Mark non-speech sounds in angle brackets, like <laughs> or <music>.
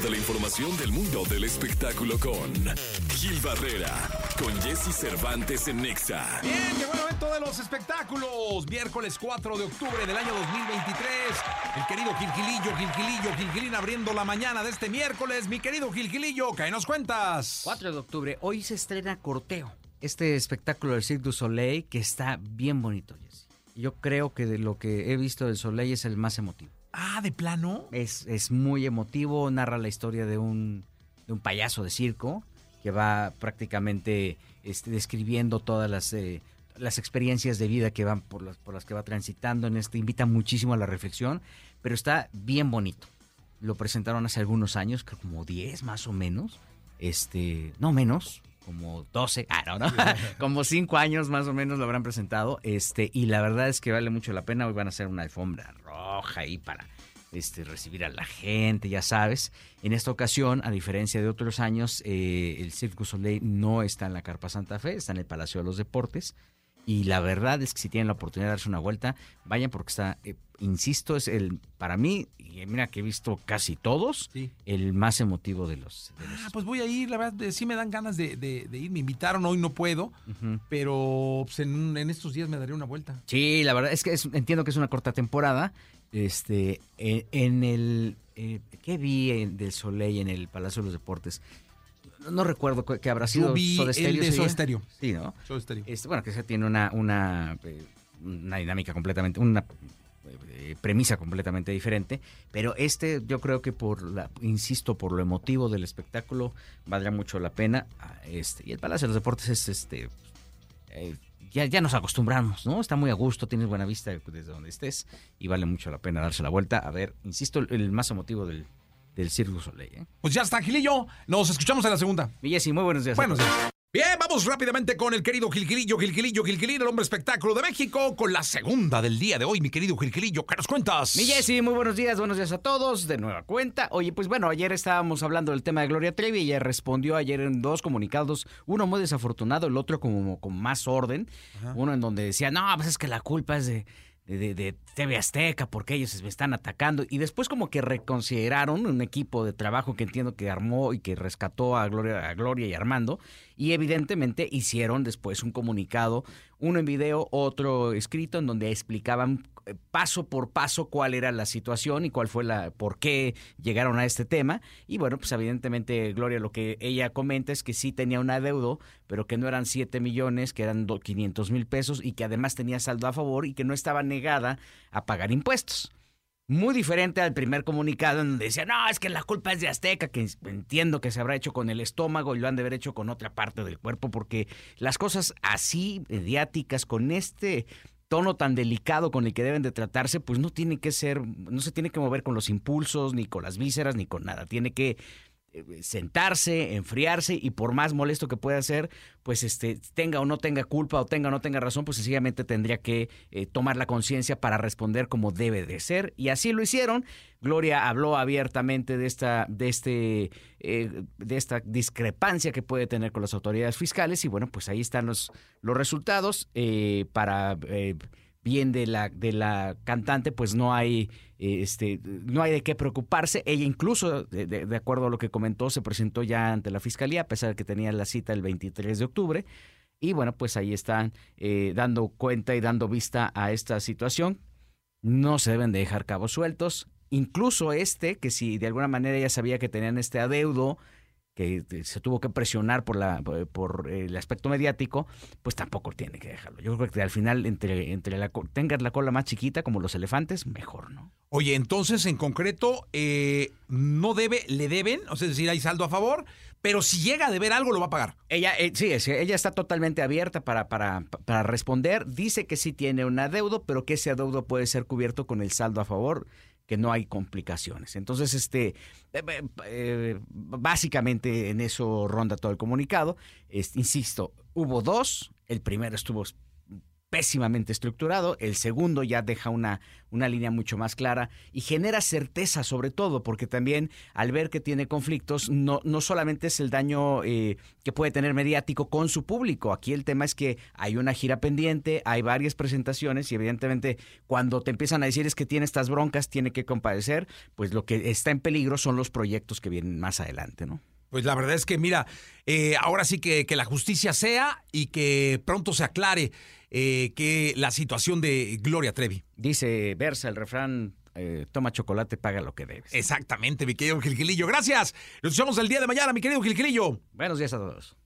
de la información del mundo del espectáculo con Gil Barrera, con Jesse Cervantes en Nexa. Bien, llegó el momento de los espectáculos. Miércoles 4 de octubre del año 2023. El querido Gilgilillo, Gilgilillo, Gilgilín abriendo la mañana de este miércoles. Mi querido Gilgilillo, ¿qué nos cuentas? 4 de octubre, hoy se estrena Corteo, este espectáculo del Cirque du Soleil que está bien bonito, Jesse. Yo creo que de lo que he visto del Soleil es el más emotivo. Ah, ¿de plano? Es, es muy emotivo, narra la historia de un, de un payaso de circo que va prácticamente este, describiendo todas las, eh, las experiencias de vida que van por las, por las que va transitando en este, invita muchísimo a la reflexión, pero está bien bonito. Lo presentaron hace algunos años, como 10 más o menos, este, no menos, como 12, ah, no, no, <laughs> <laughs> como 5 años más o menos lo habrán presentado, este, y la verdad es que vale mucho la pena, hoy van a hacer una alfombra roja ahí para este, recibir a la gente, ya sabes. En esta ocasión, a diferencia de otros años, eh, el Circo Soleil no está en la Carpa Santa Fe, está en el Palacio de los Deportes. Y la verdad es que si tienen la oportunidad de darse una vuelta, vayan porque está, eh, insisto, es el, para mí, y mira que he visto casi todos, Sí. el más emotivo de los... de los- Ah, pues voy a ir, la verdad, eh, sí me dan ganas de, de- de ir. Me invitaron, hoy no puedo, pero pues, en, en estos días me daré una vuelta. Sí, la verdad es que es- entiendo que es una corta temporada. Este, en, en el eh, ¿qué vi en- del Soleil en el Palacio de los Deportes? No, recuerdo cu- que habrá sido Yo vi Soda el Stereo de Soda. Stereo. Sí, ¿no? Show estéreo. Este, bueno, que ese tiene una una, eh, una dinámica completamente una eh, premisa completamente diferente, pero este yo creo que por la insisto por lo emotivo del espectáculo valdrá mucho la pena. Ah, Este, y el Palacio de los Deportes es este eh, ya, ya nos acostumbramos, ¿no? Está muy a gusto, tienes buena vista desde donde estés y vale mucho la pena darse la vuelta. A ver, insisto, el, el más emotivo del, del du Soleil. ¿eh? Pues ya está, Gilillo. Nos escuchamos en la segunda. Mi Jessy, muy buenos días. Buenos días. Bien, vamos rápidamente con el querido Gilgilillo, Gilgilillo, Gilgilillo, el hombre espectáculo de México, con la segunda del día de hoy, mi querido Gilgilillo. ¿Qué nos cuentas? Mi Jessy, muy buenos días, buenos días a todos, de nueva cuenta. Oye, pues bueno, ayer estábamos hablando del tema de Gloria Trevi y ella respondió ayer en dos comunicados, uno muy desafortunado, el otro como con más orden, uno en donde decía, no, pues es que la culpa es de, de, de- TV Azteca porque ellos me están atacando. Y después como que reconsideraron un equipo de trabajo que entiendo que armó y que rescató a Gloria, a Gloria y Armando. Y evidentemente hicieron después un comunicado, uno en video, otro escrito en donde explicaban paso por paso cuál era la situación y cuál fue la por qué llegaron a este tema. Y bueno pues evidentemente Gloria lo que ella comenta es que sí tenía un adeudo pero que no eran 7 millones que eran do- 500 mil pesos y que además tenía saldo a favor y que no estaba negada a pagar impuestos. Muy diferente al primer comunicado en donde decía, no, es que la culpa es de Azteca, que entiendo que se habrá hecho con el estómago y lo han de haber hecho con otra parte del cuerpo, porque las cosas así, mediáticas, con este tono tan delicado con el que deben de tratarse, pues no tiene que ser, no se tiene que mover con los impulsos, ni con las vísceras, ni con nada. Tiene que sentarse, enfriarse y por más molesto que pueda ser, pues este tenga o no tenga culpa o tenga o no tenga razón, pues sencillamente tendría que eh, tomar la conciencia para responder como debe de ser y así lo hicieron. Gloria habló abiertamente de esta de este eh, de esta discrepancia que puede tener con las autoridades fiscales y bueno, pues ahí están los los resultados eh, para eh, bien de la de la cantante, pues no hay este no hay de qué preocuparse. Ella incluso de, de- de acuerdo a lo que comentó se presentó ya ante la fiscalía a pesar de que tenía la cita el 23 de octubre. Y bueno, pues ahí están eh, dando cuenta y dando vista a esta situación. No se deben de dejar cabos sueltos. Incluso este, que si de alguna manera ella sabía que tenían este adeudo, que se tuvo que presionar por la por el aspecto mediático, pues tampoco tiene que dejarlo. Yo creo que al final entre entre la tengas la cola más chiquita como los elefantes, mejor, ¿no? Oye, entonces en concreto, eh, no debe, le deben, o sea, es decir, hay saldo a favor, pero si llega a deber algo, lo va a pagar. Ella, eh, sí, ella está totalmente abierta para, para, para responder. Dice que sí tiene un adeudo, pero que ese adeudo puede ser cubierto con el saldo a favor, que no hay complicaciones. Entonces, este, eh, eh, eh, básicamente en eso ronda todo el comunicado. Insisto, hubo dos. El primero estuvo pésimamente estructurado. El segundo ya deja una, una línea mucho más clara y genera certeza sobre todo, porque también al ver que tiene conflictos, no, no solamente es el daño eh, que puede tener mediático con su público. Aquí el tema es que hay una gira pendiente, hay varias presentaciones y evidentemente cuando te empiezan a decir es que tiene estas broncas, tiene que compadecer, pues lo que está en peligro son los proyectos que vienen más adelante, ¿no? Pues la verdad es que, mira, eh, ahora sí que, que, la justicia sea y que pronto se aclare eh, que la situación de Gloria Trevi. Dice Versa el refrán. Eh, toma chocolate, paga lo que debes. Exactamente, mi querido Gilgilillo. Gracias. Nos vemos el día de mañana, mi querido Gilgilillo. Buenos días a todos.